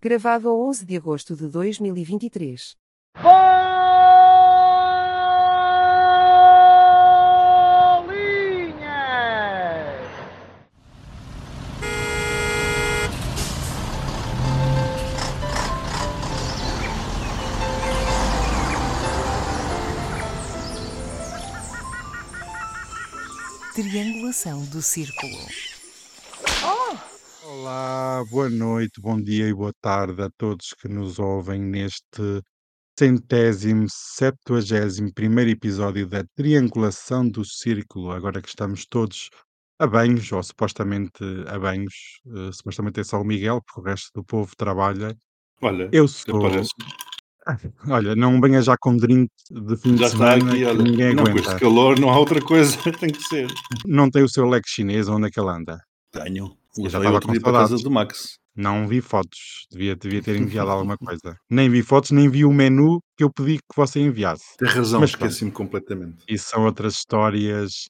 Gravado a 11 de agosto de 2023. Bolinhas! Triangulação do círculo. Olá, boa noite, bom dia e boa tarde a todos que nos ouvem neste centésimo, septuagésimo primeiro episódio da Triangulação do Círculo. Agora que estamos todos a banhos, ou supostamente a banhos, eh, supostamente é só o Miguel, porque o resto do povo trabalha. Olha, Eu sou. parece. Olha, não venha já com drink de fim Já de está semana aqui, que olha. ninguém Não, com aguenta. este calor não há outra coisa, tem que ser. Não tem o seu leque chinês, onde é que ele anda? Tenho. Eu já estava com para a casa do Max. Não vi fotos. Devia, devia ter enviado alguma coisa. Nem vi fotos, nem vi o menu que eu pedi que você enviasse. Tem razão, Mas esqueci-me completamente. isso são outras histórias.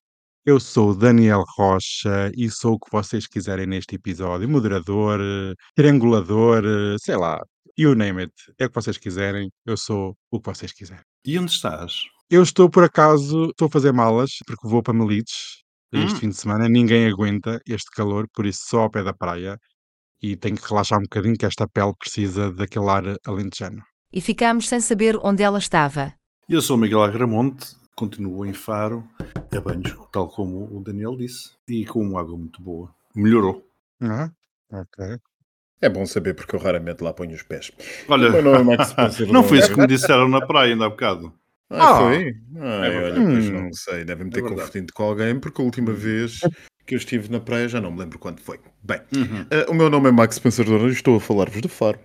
Eu sou o Daniel Rocha e sou o que vocês quiserem neste episódio. Moderador, triangulador, sei lá, you name it. É o que vocês quiserem. Eu sou o que vocês quiserem. E onde estás? Eu estou, por acaso, estou a fazer malas, porque vou para Melides este Hum, fim de semana. Ninguém aguenta este calor, por isso só ao pé da praia. E tenho que relaxar um bocadinho, que esta pele precisa daquele ar alentejano. E ficámos sem saber onde ela estava. eu sou o Miguel Agramonte, continuo em Faro, a banhos, tal como o Daniel disse, e com uma água muito boa. Melhorou. Ah, ok. É bom saber porque eu raramente lá ponho os pés. Olha, nome é Max Spencer. não foi isso que me disseram na praia ainda há bocado. Ah, Ah, foi? Ai, é olha, pois Hum. não sei. Devem-me É ter verdade. confundido com alguém porque a última vez que eu estive na praia já não me lembro quando foi. Bem, Uhum. eh, o meu nome é Max Dourado e estou a falar-vos de Faro.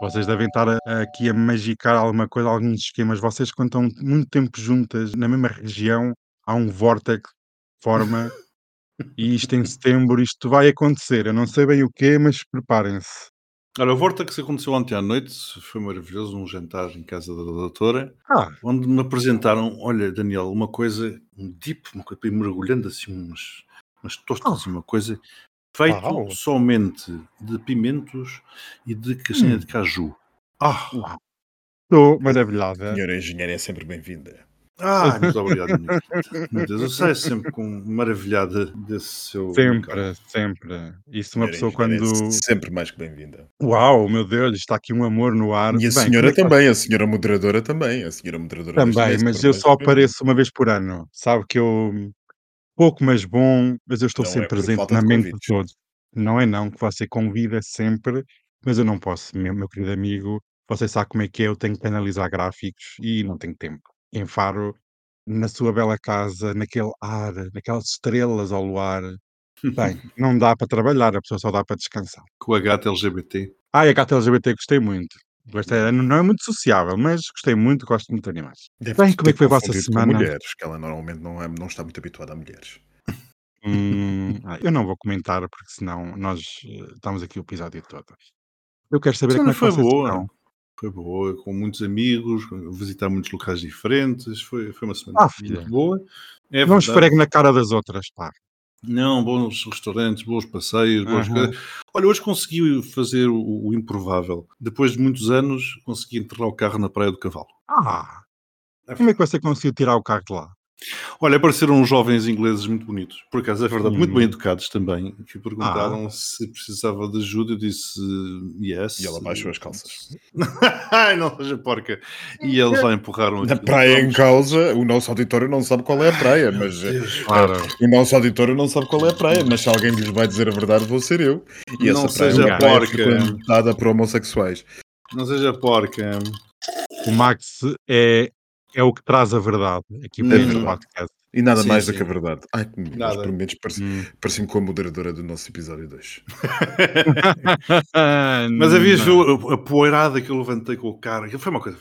Vocês devem estar a- aqui a magicar alguma coisa, alguns esquemas. Vocês, quando estão muito tempo juntas na mesma região, há um vórtex que forma e isto em setembro, isto vai acontecer. Eu não sei bem o quê, mas preparem-se. Olha, o Vortex aconteceu ontem à noite, foi maravilhoso, um jantar em casa da doutora, Ah, onde me apresentaram, olha, Daniel, uma coisa, um dip, uma coisa, mergulhando assim umas, umas tostas e uma coisa, feito Uau. somente de pimentos e de castanha Hum. de caju. Ah, estou maravilhada. Senhora engenheira é sempre bem-vinda. Ah muito obrigado. Meu Deus, eu saio sempre com maravilhada desse seu. Sempre, sempre. Isso uma Senhora pessoa quando. é sempre mais que bem-vinda. Uau, meu Deus, está aqui um amor no ar. E a Bem, senhora é que também, a senhora moderadora também. A senhora moderadora Também, mas sempre eu só apareço uma vez por ano. Sabe que eu pouco, mas bom, mas eu estou Não é sempre por presente na mente de todos. Não é não, que você convida sempre, mas eu não posso, meu, meu querido amigo. Você sabe como é que é, eu tenho que analisar gráficos e não tenho tempo. Em Faro, na sua bela casa, naquele ar, naquelas estrelas ao luar. Bem, não dá para trabalhar, a pessoa só dá para descansar. Com a gata LGBT. Ah, e a gata LGBT gostei muito. Gostei, não é muito sociável, mas gostei muito, gosto muito de animais. Deve Bem, como é que foi a vossa com semana? mulheres, que ela normalmente não, é, não está muito habituada a mulheres. Hum, ah, eu não vou comentar porque senão nós eh, estamos aqui o episódio todo. Eu quero saber Sim, como é que foi vocês boa. estão. Foi boa, com muitos amigos, visitar muitos locais diferentes. Foi, foi uma semana Ah, muito boa. É não esfregue na cara das outras, pá. Não, bons restaurantes, bons passeios, boas coisas. Olha, hoje consegui fazer o, o improvável. Depois de muitos anos, consegui enterrar o carro na Praia do Cavalo. Ah, como é que você conseguiu tirar o carro de lá? Olha, apareceram uns jovens ingleses muito bonitos. Por acaso, é verdade, muito bem Hum. educados também. Que Ah, perguntaram se precisava de ajuda. Eu disse yes. E ela baixou as calças. Ai, não seja porca. E eles lá empurraram Na praia em causa, o nosso auditório não sabe qual é a praia, mas eh, Deus, claro. o nosso auditório não sabe qual é a praia, mas se alguém lhes vai dizer a verdade, vou ser eu. E Não essa praia é seja praia porca. frequentada por homossexuais. Não seja porca. O Max é, é o que traz a verdade aqui para É este verdade. podcast. E nada Sim, mais do sim. que a verdade. Ai, que mas Nada. por menos pareci- Hum. pareci-me com a moderadora do nosso episódio 2. Mas viu a, a poeirada que eu levantei com o carro. Aquilo foi uma coisa.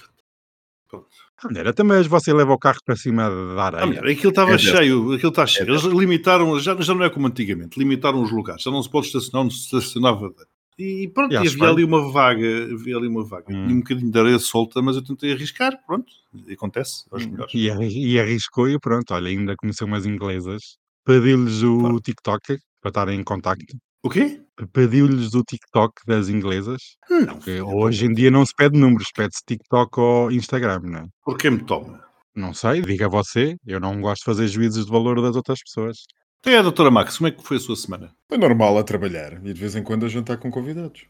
Pronto. Maneira, também você leva o carro para cima da Ah, areia. melhor, aquilo estava É cheio, aquilo está cheio. É Eles limitaram, já, já não é como antigamente, limitaram os lugares, já não se pode estacionar onde se estacionava. E pronto, E e havia ali uma vaga, havia ali uma vaga. Hum. Tinha um bocadinho de areia solta, mas eu tentei arriscar, pronto, e acontece aos melhores. E, e arriscou e pronto, olha, ainda conheceu umas inglesas. Pediu-lhes o Claro. TikTok para estarem em contacto. O quê? Pediu-lhes o TikTok das inglesas? Não, Porque hoje em dia não se pede números, pede-se TikTok ou Instagram, não é? Por quem me toma? Não sei, diga você, eu não gosto de fazer juízos de valor das outras pessoas. Tem a doutora Max, como é que foi a sua semana? É normal a trabalhar e de vez em quando a jantar com convidados.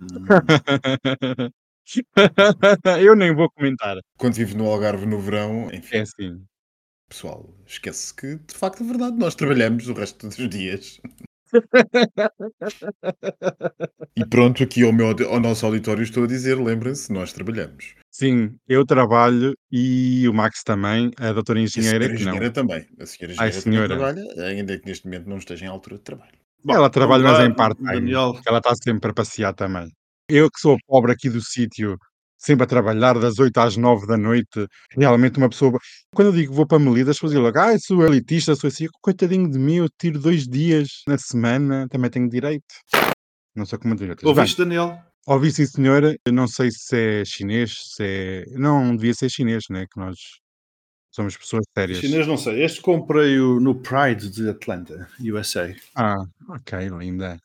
Hum, eu nem vou comentar. Quando vivo no Algarve no verão, É enfim, assim. pessoal, esquece que de facto é verdade, nós trabalhamos o resto dos dias. E pronto, aqui ao, meu, ao nosso auditório estou a dizer, lembrem-se, nós trabalhamos. Sim, eu trabalho e o Max também, a doutora a engenheira senhora que não. engenheira também. A senhora Ai, engenheira senhora. também trabalha, ainda que neste momento não esteja em altura de trabalho. bom, Ela trabalha, mas em part-time. Daniel, Ela está sempre a passear também. Eu que sou pobre aqui do sítio, sempre a trabalhar das 8 às 9 da noite, realmente uma pessoa. Quando eu digo vou para Melida, as pessoas dizem logo, ah, sou elitista, sou assim, coitadinho de mim, eu tiro dois dias na semana, também tenho direito. Não sou como direito. ouviste, Daniel? Ouvi sim, senhora. Eu não sei se é chinês, se é. Não devia ser chinês, né? Que nós somos pessoas sérias. Chinês não sei. Este comprei-o no Pride de Atlanta, USA. Ah, ok, linda.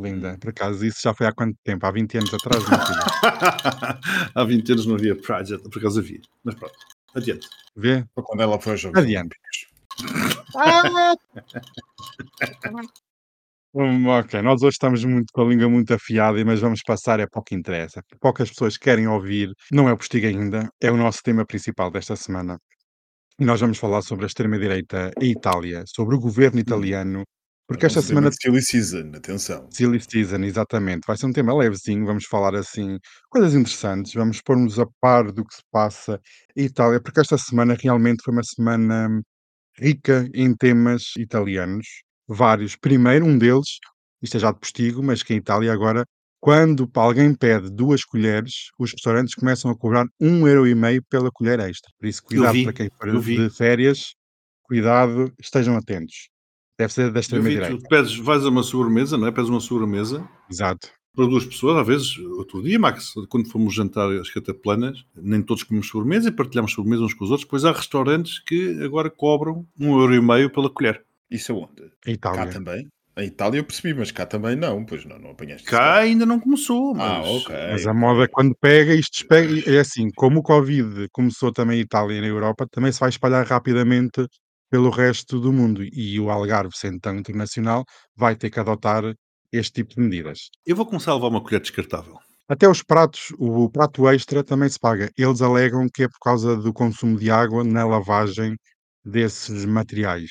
Linda. Hum. Por acaso, isso já foi há quanto tempo? Há 20 anos atrás, não filho? Há 20 anos não havia Pride, por acaso havia. Mas pronto, adiante. Vê? Para quando ela foi Jogos Adiante. Olímpicos. Hum, ok, nós hoje estamos muito com a língua muito afiada, mas vamos passar é para o que interessa. Poucas pessoas querem ouvir, não é o postigo ainda, é o nosso tema principal desta semana. E nós vamos falar sobre a extrema-direita em Itália, sobre o governo italiano, porque esta semana Silly Season, atenção. Silly Season, exatamente. Vai ser um tema levezinho, vamos falar assim, coisas interessantes, vamos pôr-nos a par do que se passa em Itália, porque esta semana realmente foi uma semana rica em temas italianos, vários. Primeiro, um deles, isto é já de postigo, mas que em Itália agora, quando alguém pede duas colheres, os restaurantes começam a cobrar um euro e meio pela colher extra. Por isso, cuidado vi, para quem for de férias, cuidado, estejam atentos. Deve ser da extrema-direita. tu pedes, vais a uma sobremesa, não é? Pedes uma sobremesa Exato. para duas pessoas, às vezes, outro dia, Max, quando fomos jantar às cataplanas, nem todos comemos sobremesa e partilhamos sobremesa uns com os outros, pois há restaurantes que agora cobram um euro e meio pela colher. Isso aonde? A Cá Itália. também? A Itália eu percebi, mas cá também não. Pois não, não apanhaste isso Cá ainda não começou, mas... Ah, ok. Mas a moda, quando pega, isto despega. É assim, como o Covid começou também em Itália e na Europa, também se vai espalhar rapidamente pelo resto do mundo. E o Algarve, sendo tão internacional, vai ter que adotar este tipo de medidas. Eu vou começar a levar uma colher descartável. Até os pratos, o prato extra também se paga. Eles alegam que é por causa do consumo de água na lavagem desses materiais.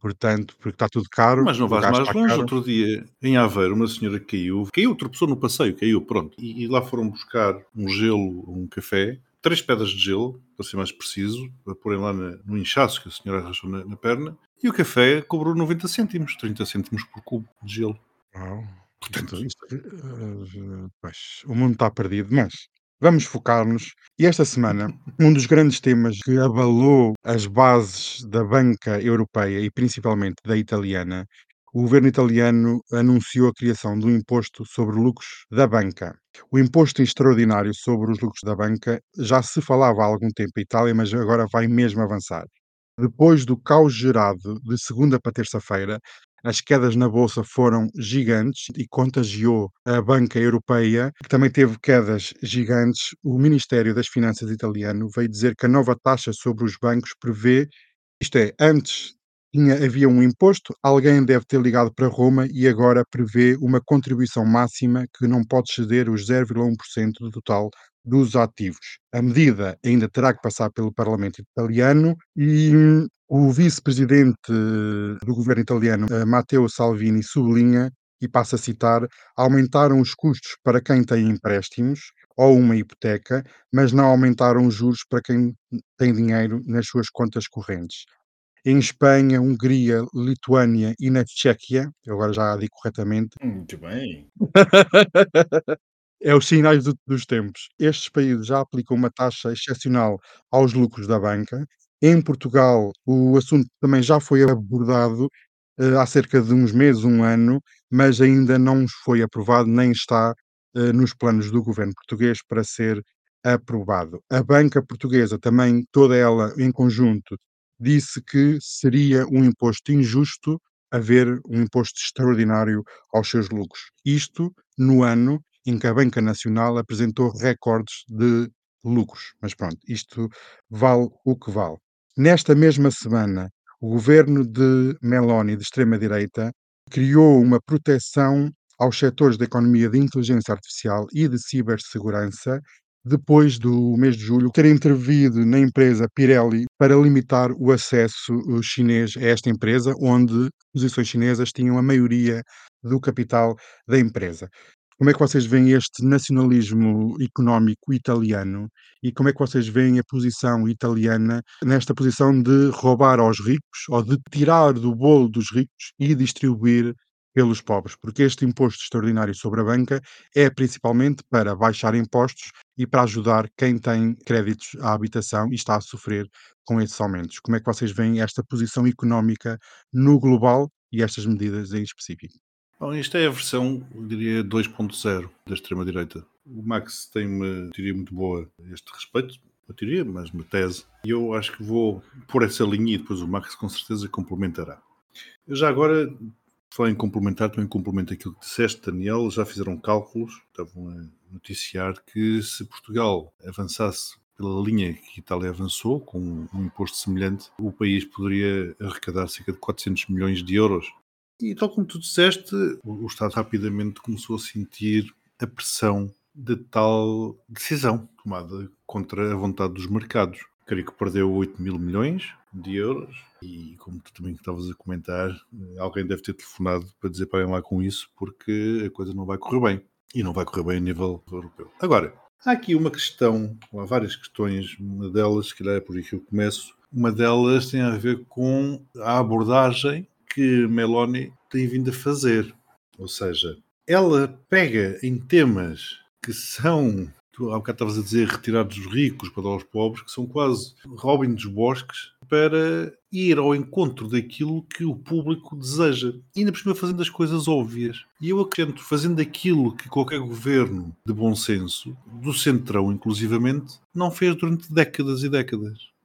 Portanto, porque está tudo caro. Mas não vais mais longe. caro. Outro dia, em Aveiro, uma senhora caiu, caiu, tropeçou no passeio, caiu, pronto. E, e lá foram buscar um gelo, um café, três pedras de gelo, para ser mais preciso, para porem lá na- no inchaço que a senhora arranjou na, na perna. E o café cobrou 90 cêntimos, 30 cêntimos por cubo de gelo. Uau. Portanto, Isto, eh, pois, o mundo está perdido, mas vamos focar-nos. E esta semana, um dos grandes temas que abalou as bases da banca europeia e principalmente da italiana, o governo italiano anunciou a criação de um imposto sobre lucros da banca. O imposto extraordinário sobre os lucros da banca já se falava há algum tempo em Itália, mas agora vai mesmo avançar. Depois do caos gerado de segunda para terça-feira, as quedas na bolsa foram gigantes e contagiou a banca europeia, que também teve quedas gigantes. O Ministério das Finanças italiano veio dizer que a nova taxa sobre os bancos prevê, isto é, antes tinha, havia um imposto, alguém deve ter ligado para Roma e agora prevê uma contribuição máxima que não pode exceder os 0,1% do total dos ativos. A medida ainda terá que passar pelo Parlamento italiano e hum, o vice-presidente do governo italiano, eh, Matteo Salvini, sublinha, e passa a citar, aumentaram os custos para quem tem empréstimos ou uma hipoteca, mas não aumentaram os juros para quem tem dinheiro nas suas contas correntes. Em Espanha, Hungria, Lituânia e na Tchequia, eu agora já digo corretamente, Muito bem. é os sinais do- dos tempos. Estes países já aplicam uma taxa excepcional aos lucros da banca. Em Portugal, o assunto também já foi abordado eh, há cerca de uns meses, um ano, mas ainda não foi aprovado, nem está eh, nos planos do governo português para ser aprovado. A banca portuguesa também, toda ela em conjunto, disse que seria um imposto injusto haver um imposto extraordinário aos seus lucros. Isto no ano em que a Banca Nacional apresentou recordes de lucros. Mas pronto, isto vale o que vale. Nesta mesma semana, o governo de Meloni, de extrema-direita, criou uma proteção aos setores da economia de inteligência artificial e de cibersegurança depois do mês de julho ter intervido na empresa Pirelli para limitar o acesso uh, chinês a esta empresa, onde posições chinesas tinham a maioria do capital da empresa. Como é que vocês veem este nacionalismo económico italiano e como é que vocês veem a posição italiana nesta posição de roubar aos ricos ou de tirar do bolo dos ricos e distribuir pelos pobres? Porque este imposto extraordinário sobre a banca é principalmente para baixar impostos e para ajudar quem tem créditos à habitação e está a sofrer com esses aumentos. Como é que vocês veem esta posição económica no global e estas medidas em específico? Bom, isto é a versão, eu diria, 2.0 da extrema-direita. O Max tem uma teoria muito boa a este respeito, uma teoria, mas uma tese, e eu acho que vou por essa linha e depois o Max com certeza complementará. Eu já agora, falei em complementar, também complemento aquilo que disseste, Daniel, já fizeram cálculos, estavam a noticiar que se Portugal avançasse pela linha que Itália avançou, com um imposto semelhante, o país poderia arrecadar cerca de 400 milhões de euros e tal como tu disseste, o Estado rapidamente começou a sentir a pressão de tal decisão tomada contra a vontade dos mercados. Creio que perdeu 8 mil milhões de euros e, como tu também estavas a comentar, alguém deve ter telefonado para dizer para lá com isso porque a coisa não vai correr bem. E não vai correr bem a nível europeu. Agora, há aqui uma questão, há várias questões, uma delas, se calhar é por aí que eu começo, uma delas tem a ver com a abordagem que Meloni tem vindo a fazer. Ou seja, ela pega em temas que são, tu há bocado estavas a dizer, retirados dos ricos para dar aos pobres, que são quase Robin dos Bosques, para ir ao encontro daquilo que o público deseja. E ainda por cima fazendo as coisas óbvias. E eu acredito, fazendo aquilo que qualquer governo de bom senso, do centrão inclusivamente, não fez durante décadas e décadas.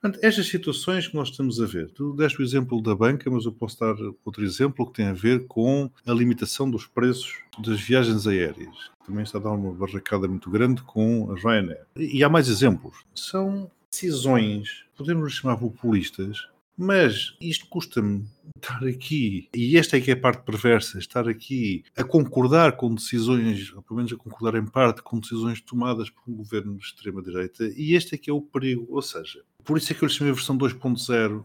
Portanto, estas situações que nós estamos a ver, tu deste o exemplo da banca, mas eu posso dar outro exemplo que tem a ver com a limitação dos preços das viagens aéreas. Também está a dar uma barracada muito grande com a Ryanair. E há mais exemplos. São decisões, podemos chamar populistas, mas isto custa-me estar aqui, e esta é que é a parte perversa, estar aqui a concordar com decisões, ou pelo menos a concordar em parte com decisões tomadas por um governo de extrema-direita, e este é que é o perigo. Ou seja, por isso é que eu lhe chamei a versão 2.0.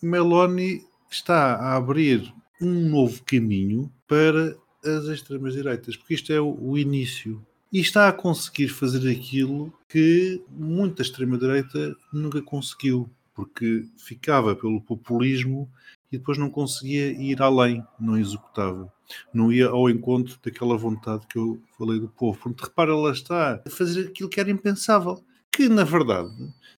Meloni está a abrir um novo caminho para as extremas-direitas, porque isto é o, o início. E está a conseguir fazer aquilo que muita extrema-direita nunca conseguiu, porque ficava pelo populismo e depois não conseguia ir além, não executava. Não ia ao encontro daquela vontade que eu falei do povo. Porque repara, ela está a fazer aquilo que era impensável que, na verdade,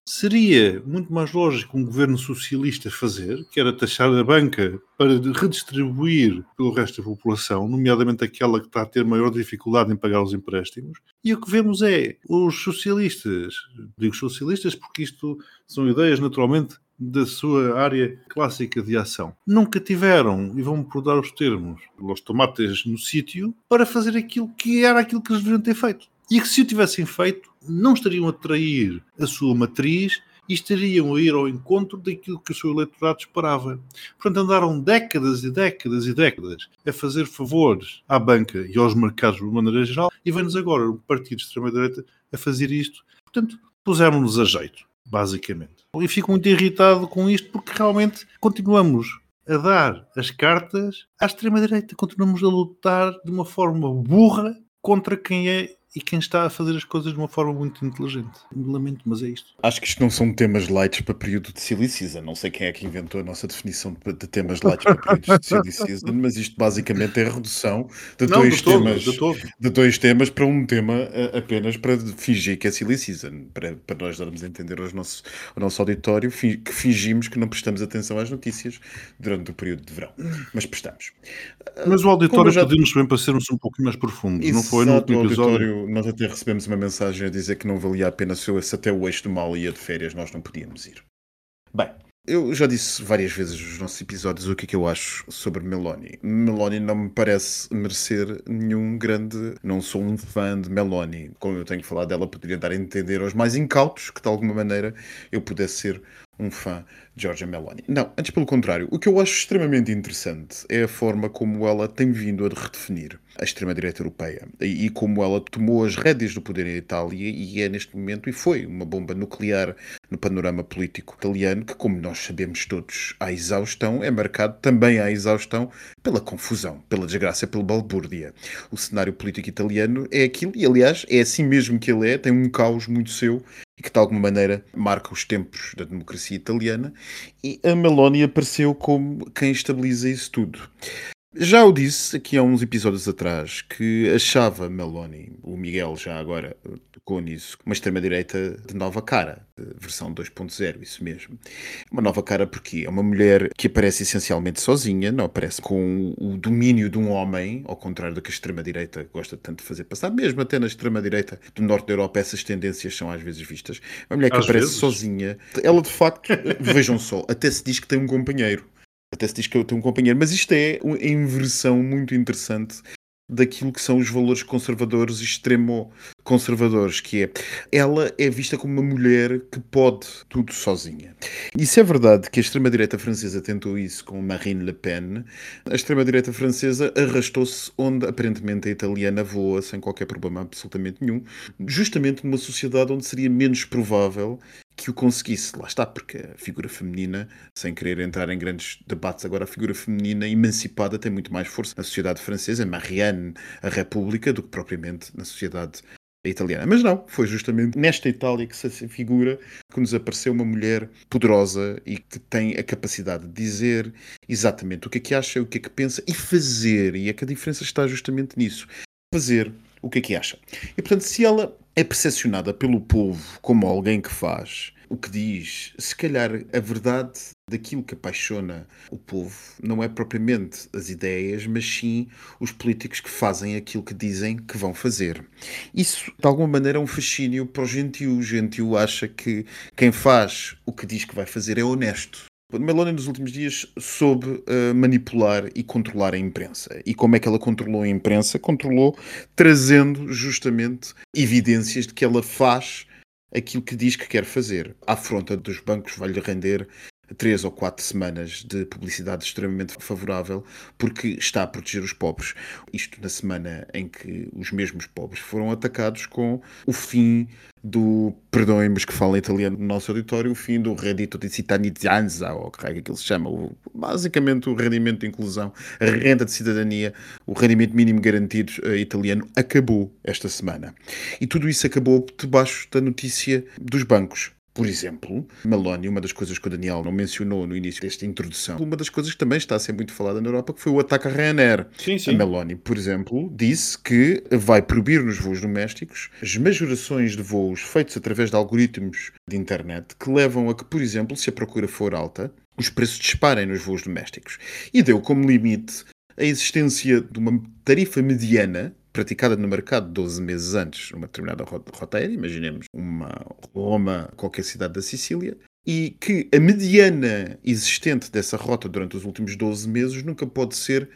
seria muito mais lógico um governo socialista fazer, que era taxar a banca para redistribuir pelo resto da população, nomeadamente aquela que está a ter maior dificuldade em pagar os empréstimos. E o que vemos é os socialistas, digo socialistas porque isto são ideias naturalmente da sua área clássica de ação. Nunca tiveram, e vão-me os termos, os tomates no sítio, para fazer aquilo que era aquilo que eles deveriam ter feito e que se o tivessem feito, não estariam a trair a sua matriz e estariam a ir ao encontro daquilo que o seu eleitorado esperava. Portanto, andaram décadas e décadas e décadas a fazer favores à banca e aos mercados de maneira geral e vem-nos agora um partido de extrema-direita a fazer isto. Portanto, pusemos-nos a jeito, basicamente. E fico muito irritado com isto porque realmente continuamos a dar as cartas à extrema-direita. Continuamos a lutar de uma forma burra contra quem é e quem está a fazer as coisas de uma forma muito inteligente. Lamento, mas é isto. Acho que isto não são temas lights para período de silly season. Não sei quem é que inventou a nossa definição de, de temas lights para períodos de silly season, mas isto basicamente é a redução de, não, dois, de todo, temas, de, de, dois temas para um tema apenas para fingir que é silly season, para, para nós darmos a entender aos nossos, ao nosso auditório que fingimos que não prestamos atenção às notícias durante o período de verão. Mas prestamos. Mas o auditório já... pedimos bem para sermos um pouquinho mais profundos, Exato, não foi no último episódio? Nós até recebemos uma mensagem a dizer que não valia a pena se até o eixo do mal ia de férias, nós não podíamos ir. Bem, Eu já disse várias vezes nos nossos episódios o que é que eu acho sobre Meloni. Meloni não me parece merecer nenhum grande. Não sou um fã de Meloni. Como eu tenho falado dela, poderia dar a entender aos mais incautos que de alguma maneira eu pudesse ser um fã de Giorgia Meloni. Não, antes pelo contrário. O que eu acho extremamente interessante é a forma como ela tem vindo a redefinir a extrema-direita europeia e, como ela tomou as rédeas do poder em Itália e é neste momento, e foi, uma bomba nuclear no panorama político italiano, que, como nós sabemos todos, à exaustão, é marcado também à exaustão pela confusão, pela desgraça, pela balbúrdia. O cenário político italiano é aquilo, e aliás, é assim mesmo que ele é, tem um caos muito seu e que de alguma maneira marca os tempos da democracia italiana, e a Meloni apareceu como quem estabiliza isso tudo. Já o disse aqui há uns episódios atrás que achava Meloni, o Miguel já agora tocou nisso, uma extrema-direita de nova cara, versão 2.0, isso mesmo. Uma nova cara porque é uma mulher que aparece essencialmente sozinha, não aparece com o domínio de um homem, ao contrário do que a extrema-direita gosta tanto de fazer passar, mesmo até na extrema-direita do norte da Europa essas tendências são às vezes vistas. Uma mulher que às aparece vezes. sozinha, ela de facto, vejam só, até se diz que tem um companheiro até se diz que eu tenho um companheiro, mas isto é uma inversão muito interessante daquilo que são os valores conservadores extremo conservadores, que é ela é vista como uma mulher que pode tudo sozinha. Isso é verdade que a extrema-direita francesa tentou isso com Marine Le Pen. A extrema-direita francesa arrastou-se onde aparentemente a italiana voa sem qualquer problema absolutamente nenhum, justamente numa sociedade onde seria menos provável que o conseguisse. Lá está, porque a figura feminina, sem querer entrar em grandes debates, agora a figura feminina emancipada tem muito mais força na sociedade francesa, Marianne, a República, do que propriamente na sociedade italiana. Mas não, foi justamente nesta Itália que se figura que nos apareceu uma mulher poderosa e que tem a capacidade de dizer exatamente o que é que acha, o que é que pensa e fazer. E é que a diferença está justamente nisso. Fazer o que é que acha. E portanto, se ela é percepcionada pelo povo como alguém que faz o que diz, se calhar a verdade daquilo que apaixona o povo não é propriamente as ideias, mas sim os políticos que fazem aquilo que dizem que vão fazer. Isso, de alguma maneira, é um fascínio para o gentio. O gentio acha que quem faz o que diz que vai fazer é honesto. Meloni nos últimos dias soube uh, manipular e controlar a imprensa. E como é que ela controlou a imprensa? Controlou trazendo justamente evidências de que ela faz aquilo que diz que quer fazer. À afronta dos bancos vai-lhe render três ou quatro semanas de publicidade extremamente favorável porque está a proteger os pobres. Isto na semana em que os mesmos pobres foram atacados com o fim do, perdoem-me que falam italiano no nosso auditório, o fim do reddito de cittadinanza, ou que é que ele se chama, o, basicamente o rendimento de inclusão, a renda de cidadania, o rendimento mínimo garantido uh, italiano, acabou esta semana. E tudo isso acabou debaixo da notícia dos bancos. Por exemplo, Meloni, uma das coisas que o Daniel não mencionou no início desta introdução, uma das coisas que também está a ser muito falada na Europa, que foi o ataque a Ryanair. Sim, sim. A Meloni, por exemplo, disse que vai proibir nos voos domésticos as majorações de voos feitos através de algoritmos de internet que levam a que, por exemplo, se a procura for alta, os preços disparem nos voos domésticos. E deu como limite a existência de uma tarifa mediana praticada no mercado 12 meses antes, numa determinada rota aérea, imaginemos uma Roma, qualquer cidade da Sicília, e que a mediana existente dessa rota durante os últimos 12 meses nunca pode ser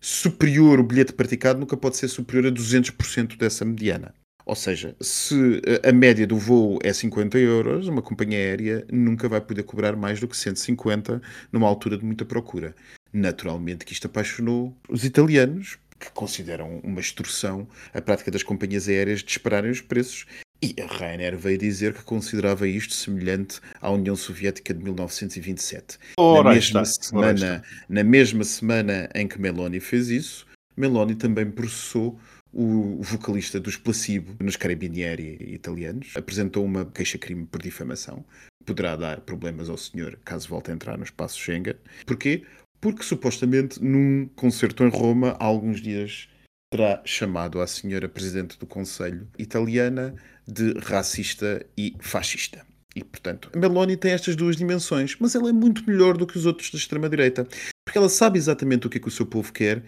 superior, o bilhete praticado nunca pode ser superior a 200% dessa mediana. Ou seja, se a média do voo é 50 euros, uma companhia aérea nunca vai poder cobrar mais do que 150 numa altura de muita procura. Naturalmente que isto apaixonou os italianos, que consideram uma extorsão a prática das companhias aéreas de dispararem os preços. E a Ryanair veio dizer que considerava isto semelhante à União Soviética de 1927. Ora, na, mesma está, semana, na mesma semana em que Meloni fez isso, Meloni também processou o vocalista dos Placebo nos Carabinieri italianos. Apresentou uma queixa-crime por difamação. Poderá dar problemas ao senhor caso volte a entrar no espaço Schengen. Porquê? Porque supostamente num concerto em Roma, há alguns dias, terá chamado a senhora presidente do Conselho italiana de racista e fascista. E, portanto, a Meloni tem estas duas dimensões, mas ela é muito melhor do que os outros da extrema-direita, porque ela sabe exatamente o que é que o seu povo quer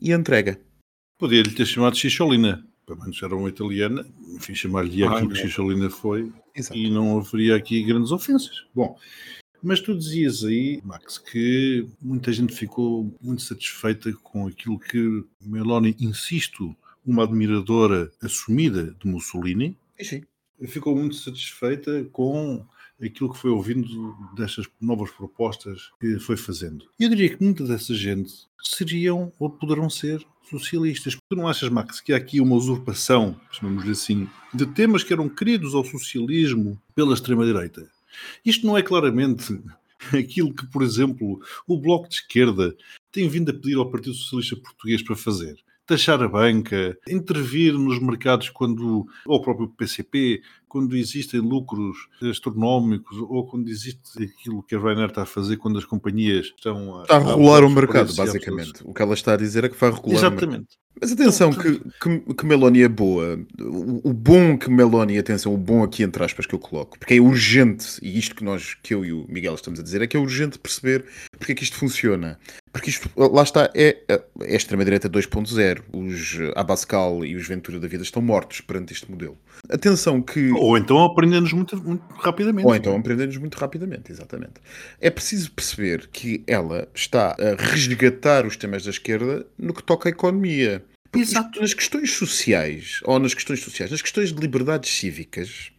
e entrega. Podia-lhe ter chamado Xixolina, pelo menos era uma italiana, enfim, chamar-lhe aquilo que Xixolina foi, Exato. e não haveria aqui grandes ofensas. Bom, Mas tu dizias aí, Max, que muita gente ficou muito satisfeita com aquilo que Meloni, insisto, uma admiradora assumida de Mussolini, sim. ficou muito satisfeita com aquilo que foi ouvindo destas novas propostas que foi fazendo. Eu diria que muita dessa gente seriam ou poderão ser socialistas. Tu não achas, Max, que há aqui uma usurpação, chamamos-lhe assim, de temas que eram queridos ao socialismo pela extrema-direita? Isto não é claramente aquilo que, por exemplo, o Bloco de Esquerda tem vindo a pedir ao Partido Socialista Português para fazer taxar a banca, intervir nos mercados quando, ou o próprio PCP, quando existem lucros astronómicos ou quando existe aquilo que a Ryanair está a fazer quando as companhias estão a, está a regular o mercado, basicamente. O que ela está a dizer é que vai regular Exatamente. Mas atenção, então, que, que, que, Meloni é boa. O, o, bom que Meloni, atenção, o bom aqui entre aspas que eu coloco, porque é urgente, e isto que nós, que eu e o Miguel estamos a dizer, é que é urgente perceber porque é que isto funciona. Porque isto, lá está, é, é a extrema-direita 2.0. Os Abascal e os Ventura da vida estão mortos perante este modelo. Atenção que. Ou então aprendemos muito, muito rapidamente. Ou então aprendemos muito rapidamente, exatamente. É preciso perceber que ela está a resgatar os temas da esquerda no que toca à economia. Exato. Nas questões sociais, ou nas questões sociais, nas questões de liberdades cívicas,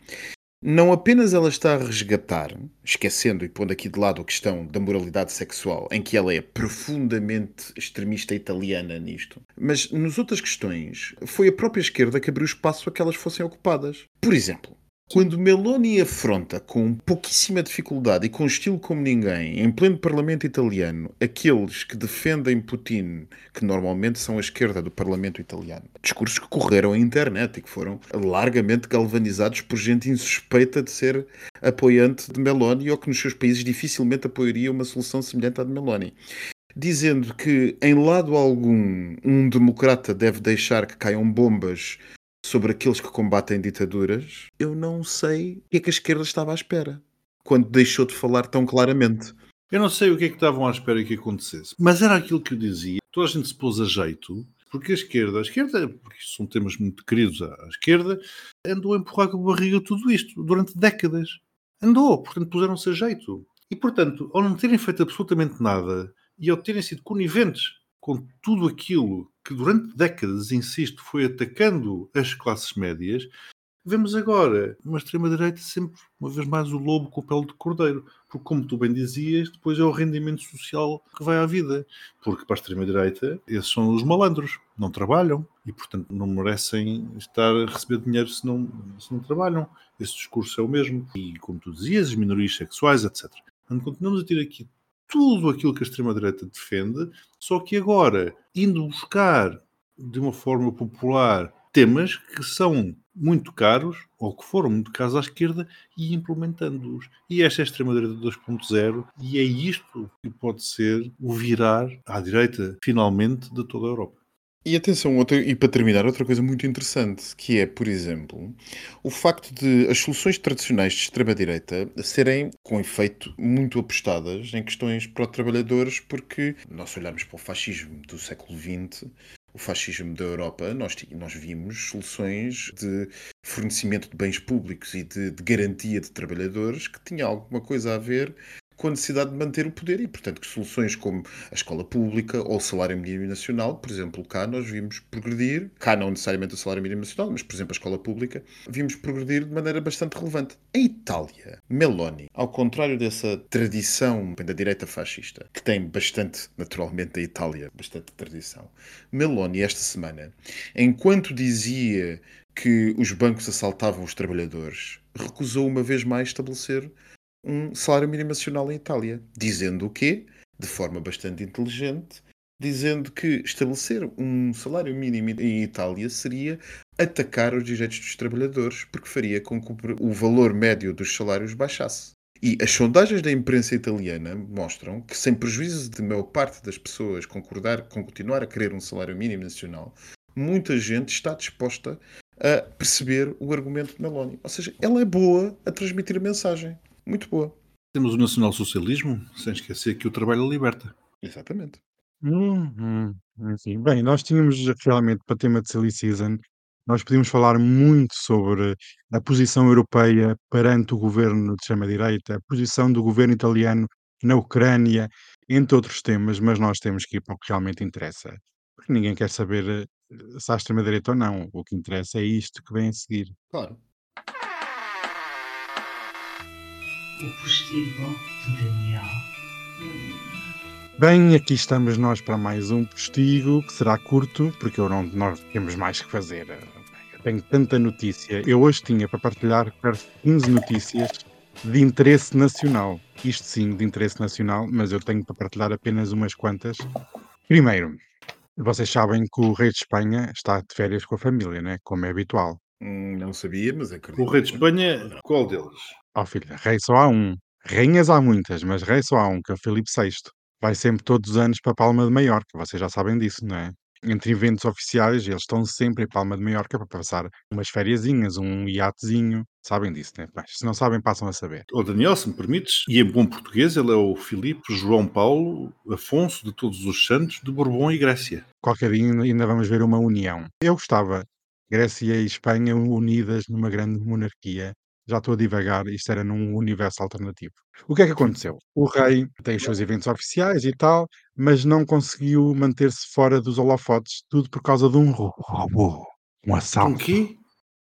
não apenas ela está a resgatar, esquecendo e pondo aqui de lado a questão da moralidade sexual, em que ela é profundamente extremista italiana nisto, mas nas outras questões foi a própria esquerda que abriu espaço a que elas fossem ocupadas. Por exemplo, quando Meloni afronta com pouquíssima dificuldade e com estilo como ninguém, em pleno parlamento italiano, aqueles que defendem Putin, que normalmente são a esquerda do parlamento italiano, discursos que correram à internet e que foram largamente galvanizados por gente insuspeita de ser apoiante de Meloni ou que nos seus países dificilmente apoiaria uma solução semelhante à de Meloni. Dizendo que em lado algum um democrata deve deixar que caiam bombas sobre aqueles que combatem ditaduras, eu não sei o que é que a esquerda estava à espera quando deixou de falar tão claramente. Eu não sei o que é que estavam à espera que acontecesse, mas era aquilo que eu dizia. Toda a gente se pôs a jeito, porque a esquerda, a esquerda, porque são temas muito queridos à esquerda, andou a empurrar com a barriga tudo isto durante décadas. Andou, portanto, puseram-se a jeito. E, portanto, ao não terem feito absolutamente nada e ao terem sido coniventes com tudo aquilo que durante décadas, insisto, foi atacando as classes médias, vemos agora uma extrema-direita sempre, uma vez mais, o lobo com o pele de cordeiro. Porque, como tu bem dizias, depois é o rendimento social que vai à vida. Porque para a extrema-direita, esses são os malandros, não trabalham e, portanto, não merecem estar a receber dinheiro se não, se não trabalham. Esse discurso é o mesmo. E, como tu dizias, as minorias sexuais, etc. Portanto, continuamos a ter aqui tudo aquilo que a extrema-direita defende, só que agora indo buscar de uma forma popular temas que são muito caros ou que foram muito caros à esquerda e implementando-os. E esta é a extrema-direita 2.0 e é isto que pode ser o virar à direita, finalmente, de toda a Europa. E atenção, outra, e para terminar, outra coisa muito interessante, que é, por exemplo, o facto de as soluções tradicionais de extrema-direita serem, com efeito, muito apostadas em questões para os trabalhadores, porque nós olharmos para o fascismo do século XX, o fascismo da Europa, nós, nós vimos soluções de fornecimento de bens públicos e de, de garantia de trabalhadores que tinha alguma coisa a ver com a necessidade de manter o poder e, portanto, que soluções como a escola pública ou o salário mínimo nacional, por exemplo, cá nós vimos progredir, cá não necessariamente o salário mínimo nacional, mas, por exemplo, a escola pública, vimos progredir de maneira bastante relevante. Em Itália, Meloni, ao contrário dessa tradição da direita fascista, que tem bastante, naturalmente, a Itália, bastante tradição, Meloni, esta semana, enquanto dizia que os bancos assaltavam os trabalhadores, recusou uma vez mais estabelecer um salário mínimo nacional em Itália. Dizendo o quê? De forma bastante inteligente, dizendo que estabelecer um salário mínimo em Itália seria atacar os direitos dos trabalhadores, porque faria com que o valor médio dos salários baixasse. E as sondagens da imprensa italiana mostram que, sem prejuízo de maior parte das pessoas concordar com continuar a querer um salário mínimo nacional, muita gente está disposta a perceber o argumento de Meloni. Ou seja, ela é boa a transmitir a mensagem muito boa. Temos o nacional-socialismo, sem esquecer que o trabalho liberta. Exatamente. Uhum. Enfim, bem, nós tínhamos realmente para tema de Silly Season Nós podíamos falar muito sobre a posição europeia perante o governo de extrema-direita, a posição do governo italiano na Ucrânia, entre outros temas, mas nós temos que ir para o que realmente interessa. Porque ninguém quer saber eh, se há extrema-direita ou não. O que interessa é isto que vem a seguir. Claro. O postigo de Daniel. Bem, aqui estamos nós para mais um postigo, que será curto, porque eu não, nós temos mais que fazer. Eu tenho tanta notícia. Eu hoje tinha para partilhar perto de 15 notícias de interesse nacional. Isto sim, de interesse nacional, mas eu tenho para partilhar apenas umas quantas. Primeiro, vocês sabem que o rei de Espanha está de férias com a família, né? como é habitual. Hum, não sabia, mas acredito. O rei de Espanha, qual deles? Oh, filha, rei só há um. Rainhas há muitas, mas rei só há um, que é o Filipe VI. Vai sempre todos os anos para Palma de Maiorca, vocês já sabem disso, não é? Entre eventos oficiais, eles estão sempre em Palma de Maiorca para passar umas fériasinhas, um iatezinho. Sabem disso, né? Mas se não sabem, passam a saber. Ô Daniel, se me permites, e em bom português, ele é o Filipe João Paulo Afonso de Todos os Santos de Bourbon e Grécia. Qualquer dia ainda vamos ver uma união. Eu gostava Grécia e Espanha unidas numa grande monarquia já estou a divagar, isto era num universo alternativo. O que é que aconteceu? O rei tem os seus eventos oficiais e tal, mas não conseguiu manter-se fora dos holofotes, tudo por causa de um robô. Um assalto. Um quê?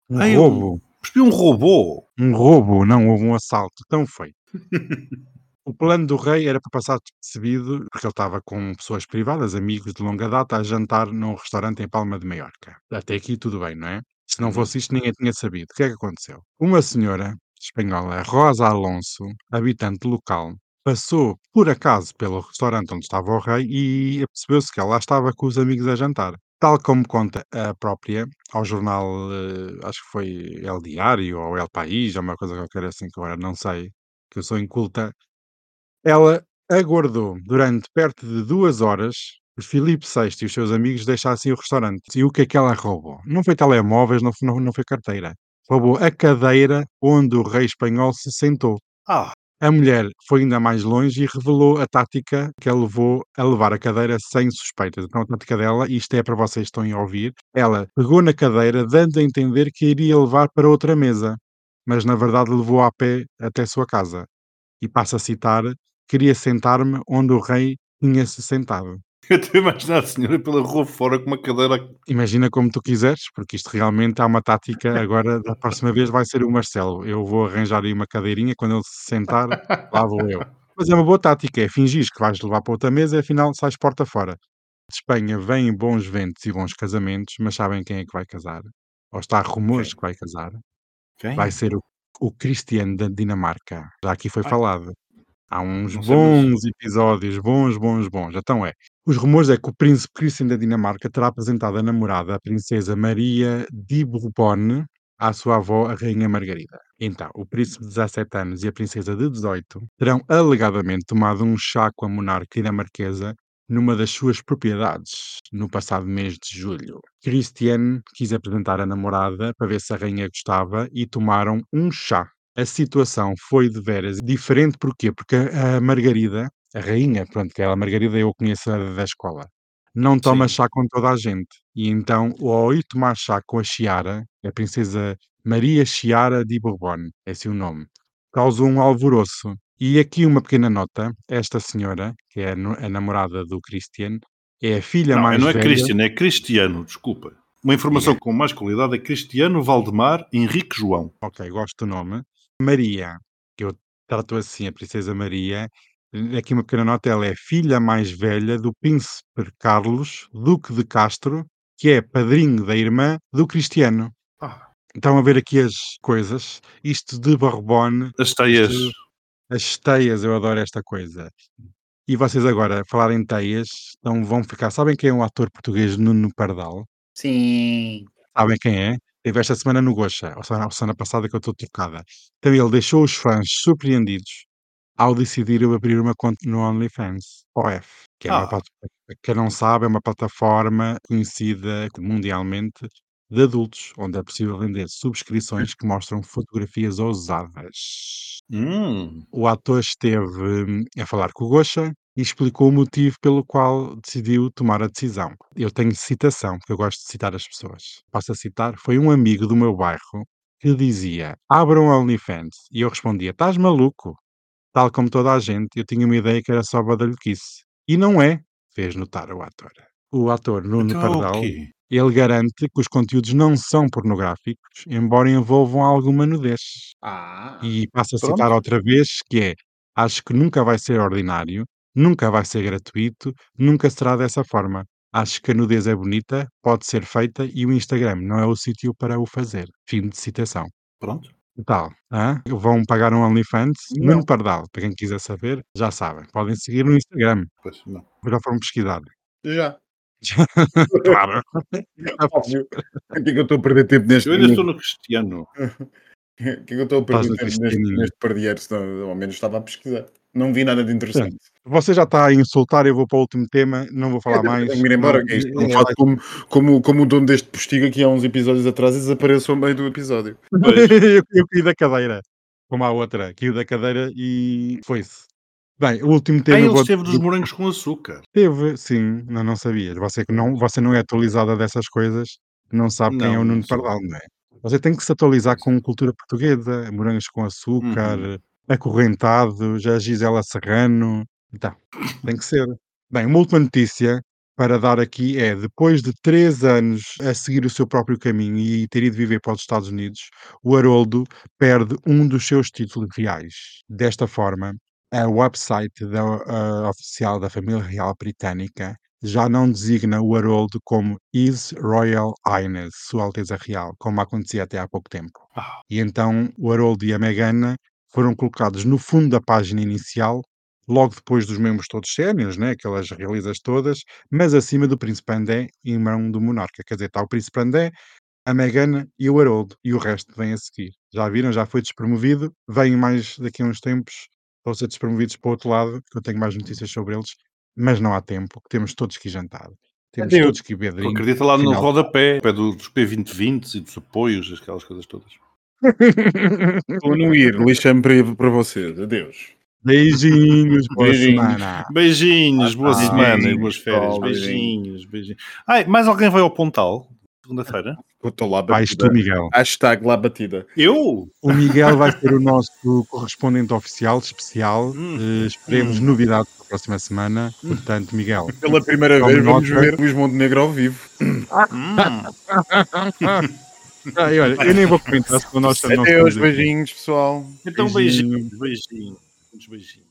Um Ai, roubo. Um, um robô? Um roubo, não houve um assalto. Tão feio. O plano do rei era para passar despercebido, porque ele estava com pessoas privadas, amigos de longa data, a jantar num restaurante em Palma de Maiorca. Até aqui tudo bem, não é? Se não fosse isto, ninguém tinha sabido. O que é que aconteceu? Uma senhora espanhola, Rosa Alonso, habitante local, passou por acaso pelo restaurante onde estava o rei e percebeu-se que ela lá estava com os amigos a jantar. Tal como conta a própria ao jornal, eh, acho que foi El Diário ou El País, ou uma coisa qualquer assim que agora não sei, que eu sou inculta, ela aguardou durante perto de duas horas Filipe VI e os seus amigos deixassem o restaurante. E o que é que ela roubou? Não foi telemóveis, não, não, não foi carteira. Roubou a cadeira onde o rei espanhol se sentou. Ah. A mulher foi ainda mais longe e revelou a tática que a levou a levar a cadeira sem suspeitas. Então, a tática dela, isto é para vocês que estão a ouvir, ela pegou na cadeira, dando a entender que iria levar para outra mesa, mas na verdade levou a pé até sua casa. E passa a citar: queria sentar-me onde o rei tinha se sentado. Eu estou a imaginar a senhora pela rua fora com uma cadeira. Imagina como tu quiseres, porque isto realmente há uma tática. Agora, da próxima vez, vai ser o Marcelo. Eu vou arranjar aí uma cadeirinha, quando ele se sentar, lá vou eu. Mas é uma boa tática, é fingir que vais levar para outra mesa e afinal sais porta fora. De Espanha vêm bons ventos e bons casamentos, mas sabem quem é que vai casar? Ou está a rumores que vai casar? Quem? Vai ser o, o Cristiano da Dinamarca. Já aqui foi Ai. falado. Há uns Não bons episódios, bons, bons, bons. Então é. Os rumores é que o príncipe Christian da Dinamarca terá apresentado a namorada, a princesa Maria de Bourbon, à sua avó, a rainha Margarida. Então, o príncipe de 17 anos e a princesa de 18 terão alegadamente tomado um chá com a monarca dinamarquesa numa das suas propriedades, no passado mês de julho. Christian quis apresentar a namorada para ver se a rainha gostava e tomaram um chá a situação foi de veras diferente, porquê? Porque a, a Margarida, a rainha, pronto, que é a Margarida eu conheço a da escola, não toma Sim. chá com toda a gente. E então, ao ir tomar chá com a Chiara, a princesa Maria Chiara de Bourbon, é esse o nome, causou um alvoroço. E aqui uma pequena nota: esta senhora, que é a, no- a namorada do Christian, é a filha Não, mais não é velha. Cristiano, é Cristiano, desculpa. Uma informação com mais qualidade é Cristiano Valdemar Henrique João. Ok, gosto do nome. Maria, que eu trato assim, a Princesa Maria, aqui uma pequena nota, ela é filha mais velha do Príncipe Carlos, Duque de Castro, que é padrinho da irmã do Cristiano. Ah. Estão a ver aqui as coisas. Isto de Bourbon, As teias. isto- as teias, eu adoro esta coisa. E vocês agora, a falar em teias, então vão ficar. Sabem quem é o ator português Nuno Pardal? Sim. Sabem quem é? Teve esta semana no Gocha, ou semana, ou semana passada que eu estou trocada. Então ele deixou os fãs surpreendidos ao decidir abrir uma conta no OnlyFans, OF, que é uma plata- quem não sabe, é uma plataforma conhecida mundialmente de adultos, onde é possível vender subscrições que mostram fotografias ousadas. Hum. O ator esteve hum, a falar com o Gocha e explicou o motivo pelo qual decidiu tomar a decisão. Eu tenho citação, porque eu gosto de citar as pessoas. Passo a citar: foi um amigo do meu bairro que dizia: abra um OnlyFans. E eu respondia: estás maluco? Tal como toda a gente, eu tinha uma ideia que era só badalhoquice. E não é, fez notar o ator. O ator Nuno Então, Pardal, o quê? ele garante que os conteúdos não são pornográficos, embora envolvam alguma nudez. Ah, E passo a citar outra vez, que é: acho que nunca vai ser ordinário, nunca vai ser gratuito, nunca será dessa forma. Acho que a nudez é bonita, pode ser feita e o Instagram não é o sítio para o fazer. Fim de citação. Pronto. Que tal? Hã? Vão pagar um OnlyFans? Não. Nuno Pardal, para quem quiser saber, já sabem. Podem seguir no Instagram. Pois, não. Já foram pesquisar. já. claro. Óbvio. O que é que eu estou a perder tempo neste Eu ainda estou no Cristiano. O que é que eu estou a perder tempo neste, neste pardieiro? Senão, ao menos estava a pesquisar. Não vi nada de interessante. Você já está a insultar, eu vou para o último tema, não vou falar Eu mais. Tenho ir embora, Não, é isto. não Não faço como, como, como o dono deste postigo aqui há uns episódios atrás e desapareceu ao meio do episódio. Eu, eu caí da cadeira, como a outra, caiu da cadeira e foi-se. Bem, o último Ah, tema. ele vou- esteve dos morangos com açúcar. Teve, sim, não, não sabias. Você que não, você não é atualizada dessas coisas, não sabe quem é Não, o não Nuno. Pardal, não é? Você tem que se atualizar com cultura portuguesa, morangos com açúcar, Uhum. Acorrentado, já Gisela Serrano. Então, tem que ser. Bem, uma última notícia para dar aqui é: depois de três anos a seguir o seu próprio caminho e ter ido viver para os Estados Unidos, o Haroldo perde um dos seus títulos reais. Desta forma, a website da, ah, oficial da família real britânica já não designa o Haroldo como His Royal Highness, Sua Alteza Real, como acontecia até há pouco tempo. Ah. E então o Haroldo e a Meghan foram colocados no fundo da página inicial, logo depois dos membros todos sénios, né, aquelas realizas todas, mas acima do Príncipe Andé e mão do monarca. Quer dizer, está o Príncipe Andé, a Meghan e o Haroldo, e o resto vem a seguir. Já viram, já foi despromovido, vêm mais daqui a uns tempos, vão ser despromovidos para o outro lado, que eu tenho mais notícias sobre eles, mas não há tempo, que temos todos que jantar. Temos Adeus. todos que ir beber. Acredita lá no rodapé, pé do- dos P2020 e dos apoios, aquelas coisas todas. Estou a não ir, lixame para, para vocês. Adeus. Beijinhos, boa Beijinhos. semana. Beijinhos, boa Ah, semana e beijinhos, boas férias. Beijinhos, beijinhos. Ai, mais alguém vai ao Pontal? Segunda-feira? Estou lá Vais batida. tu, Miguel. Hashtag lá batida. Eu? O Miguel vai ser o nosso correspondente oficial, especial. Hum. Eh, esperemos Hum. novidades para a próxima semana. Portanto, Miguel. Pela primeira vez vamos nota. ver Luís Montenegro ao vivo. Hum. Ai, olha, eu nem vou comentar se nós Adeus, estamos aqui. beijinhos, pessoal. Então Beijinho. beijinhos, beijinhos. Muitos beijinhos.